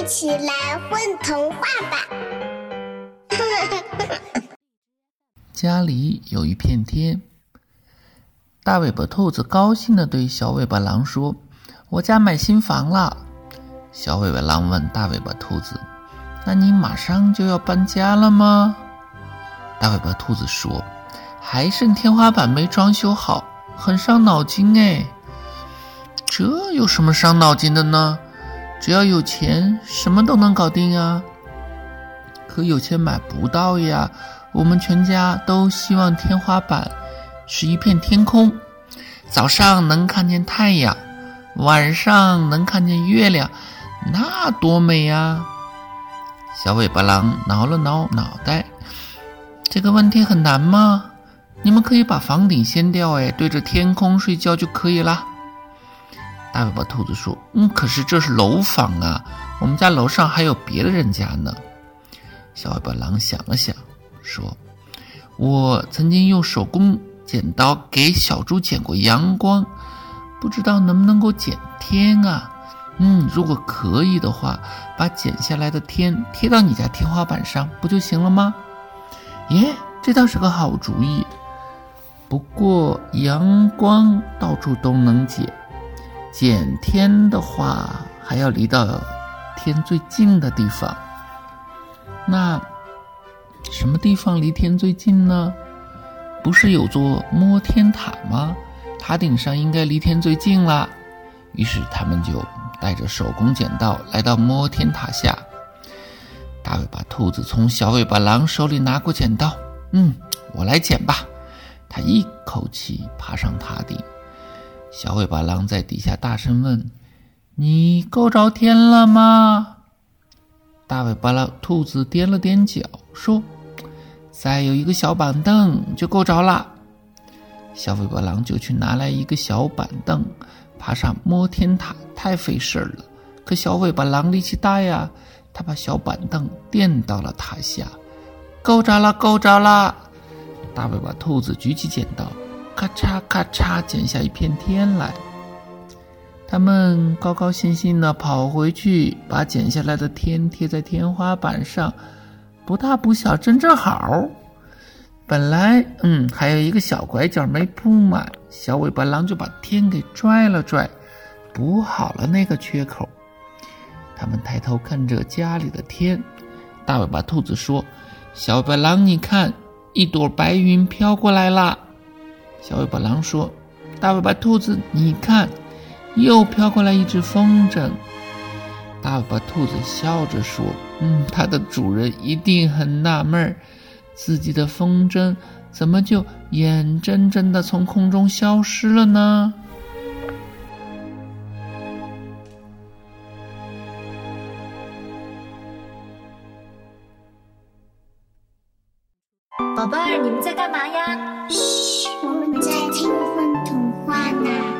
一起来混童话吧！家里有一片天，大尾巴兔子高兴地对小尾巴狼说：“我家买新房了。”小尾巴狼问大尾巴兔子：“那你马上就要搬家了吗？”大尾巴兔子说：“还剩天花板没装修好，很伤脑筋哎。”这有什么伤脑筋的呢？只要有钱，什么都能搞定啊！可有钱买不到呀。我们全家都希望天花板是一片天空，早上能看见太阳，晚上能看见月亮，那多美呀！小尾巴狼挠了挠脑袋，这个问题很难吗？你们可以把房顶掀掉，哎，对着天空睡觉就可以了。大尾巴兔子说：“嗯，可是这是楼房啊，我们家楼上还有别的人家呢。”小尾巴狼想了想，说：“我曾经用手工剪刀给小猪剪过阳光，不知道能不能够剪天啊？嗯，如果可以的话，把剪下来的天贴到你家天花板上，不就行了吗？”耶，这倒是个好主意。不过阳光到处都能剪。剪天的话，还要离到天最近的地方。那什么地方离天最近呢？不是有座摸天塔吗？塔顶上应该离天最近啦。于是他们就带着手工剪刀来到摸天塔下。大尾巴兔子从小尾巴狼手里拿过剪刀，嗯，我来剪吧。他一口气爬上塔顶。小尾巴狼在底下大声问：“你够着天了吗？”大尾巴狼兔子踮了踮脚说：“再有一个小板凳就够着了。”小尾巴狼就去拿来一个小板凳，爬上摸天塔太费事儿了。可小尾巴狼力气大呀，他把小板凳垫到了塔下，够着了，够着了。大尾巴兔子举起剪刀。咔嚓咔嚓，剪下一片天来。他们高高兴兴地跑回去，把剪下来的天贴在天花板上，不大不小，正正好。本来，嗯，还有一个小拐角没铺满，小尾巴狼就把天给拽了拽，补好了那个缺口。他们抬头看着家里的天，大尾巴兔子说：“小尾巴狼，你看，一朵白云飘过来了。”小尾巴狼说：“大尾巴兔子，你看，又飘过来一只风筝。”大尾巴兔子笑着说：“嗯，它的主人一定很纳闷儿，自己的风筝怎么就眼睁睁的从空中消失了呢？”宝贝儿，你们在干嘛呀？嘘，我们在听风童话呢。